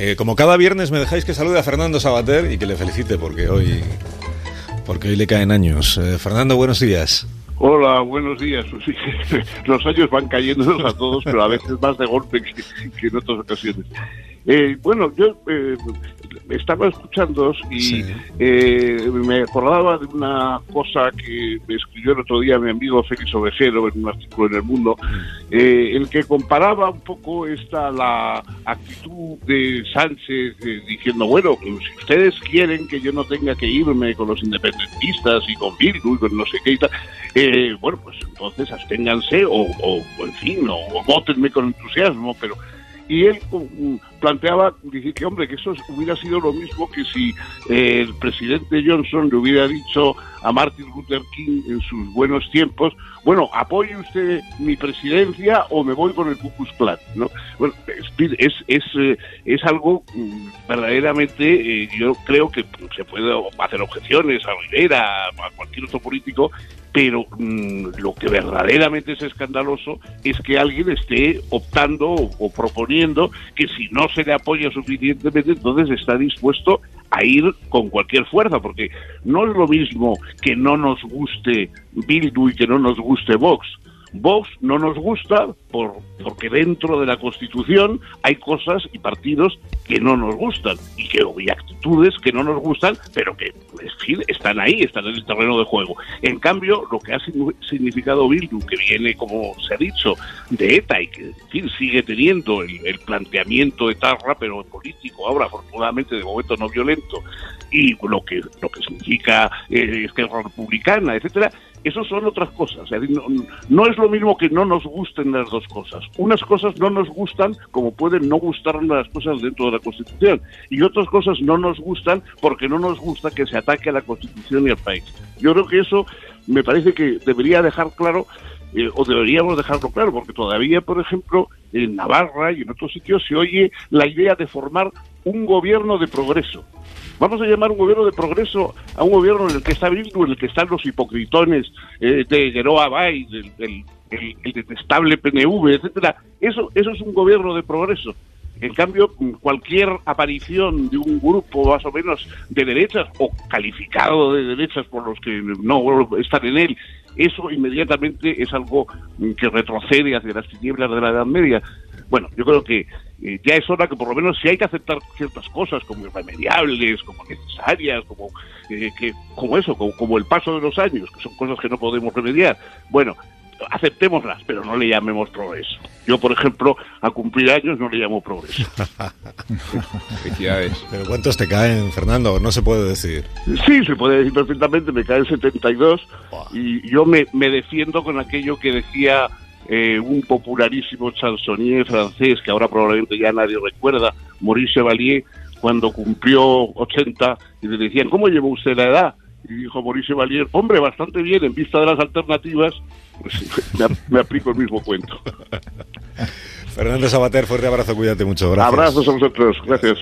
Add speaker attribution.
Speaker 1: Eh, como cada viernes me dejáis que salude a Fernando Sabater y que le felicite porque hoy, porque hoy le caen años. Eh, Fernando, buenos días.
Speaker 2: Hola, buenos días. Los años van cayéndonos a todos, pero a veces más de golpe que, en otras ocasiones. Eh, bueno, yo eh, estaba escuchando y eh, me acordaba de una cosa que me escribió el otro día mi amigo Félix Ovejero en un artículo en El Mundo, eh, el que comparaba un poco esta la actitud de Sánchez eh, diciendo, bueno, pues, si ustedes quieren que yo no tenga que irme con los independentistas y con Bildu y con no sé qué y tal, eh, bueno, pues entonces absténganse o, o en fin, o, o votenme con entusiasmo, pero y él mm, planteaba, dice que hombre, que eso hubiera sido lo mismo que si eh, el presidente Johnson le hubiera dicho a Martin Luther King en sus buenos tiempos, bueno, apoye usted mi presidencia o me voy con el Ku Klux Klan, ¿no? Bueno, es, es, eh, es algo mm, verdaderamente, eh, yo creo que se puede hacer objeciones a Rivera, a cualquier otro político, pero mm, lo que verdaderamente es escandaloso es que alguien esté optando o, proponiendo que si no se le apoya suficientemente, entonces está dispuesto a ir con cualquier fuerza, porque no es lo mismo que no nos guste Bildu y que no nos guste Vox. Vox no nos gusta por, porque dentro de la Constitución hay cosas y partidos que no nos gustan y, que, y actitudes que no nos gustan, pero que en fin, están ahí, están en el terreno de juego. En cambio, lo que ha significado Bildu, que viene, como se ha dicho, de ETA y que en fin, sigue teniendo el, planteamiento etarra, pero político, ahora afortunadamente de momento no violento, y lo que, lo que significa eh, Esquerra Republicana, etcétera, eso son otras cosas. No, es lo mismo que no nos gusten las dos cosas. Unas cosas no nos gustan como pueden no gustarnos las cosas dentro de la Constitución y otras cosas no nos gustan porque no nos gusta que se ataque a la Constitución y al país. Yo creo que eso me parece que debería dejar claro eh, o deberíamos dejarlo claro, porque todavía, por ejemplo, en Navarra y en otros sitios se oye la idea de formar un gobierno de progreso. Vamos a llamar un gobierno de progreso a un gobierno en el que está Bildu, en el que están los hipocritones eh, de Geroa Bay, del, el, detestable PNV, etcétera. Eso, eso es un gobierno de progreso. En cambio, cualquier aparición de un grupo más o menos de derechas o calificado de derechas por los que no están en él, eso inmediatamente es algo que retrocede hacia las tinieblas de la Edad Media. Bueno, yo creo que eh, ya es hora que por lo menos si hay que aceptar ciertas cosas como irremediables, como necesarias, como eh, que como eso, como, el paso de los años, que son cosas que no podemos remediar. Bueno, aceptémoslas, pero no le llamemos progreso. Yo, por ejemplo, a cumplir años no le llamo progreso.
Speaker 1: ¿Pero cuántos te caen, Fernando? No se puede decir.
Speaker 2: Sí, se puede decir perfectamente. Me caen 72 y yo me, me defiendo con aquello que decía eh, un popularísimo chansonnier francés que ahora probablemente ya nadie recuerda, Maurice Chevalier, cuando cumplió 80 y le decían, ¿cómo llevó usted la edad? Y dijo Maurice Chevalier, hombre, bastante bien, en vista de las alternativas, pues me, aplico el mismo cuento.
Speaker 1: Fernando Sabater, fuerte abrazo, cuídate mucho. Gracias.
Speaker 2: Abrazos a vosotros, gracias.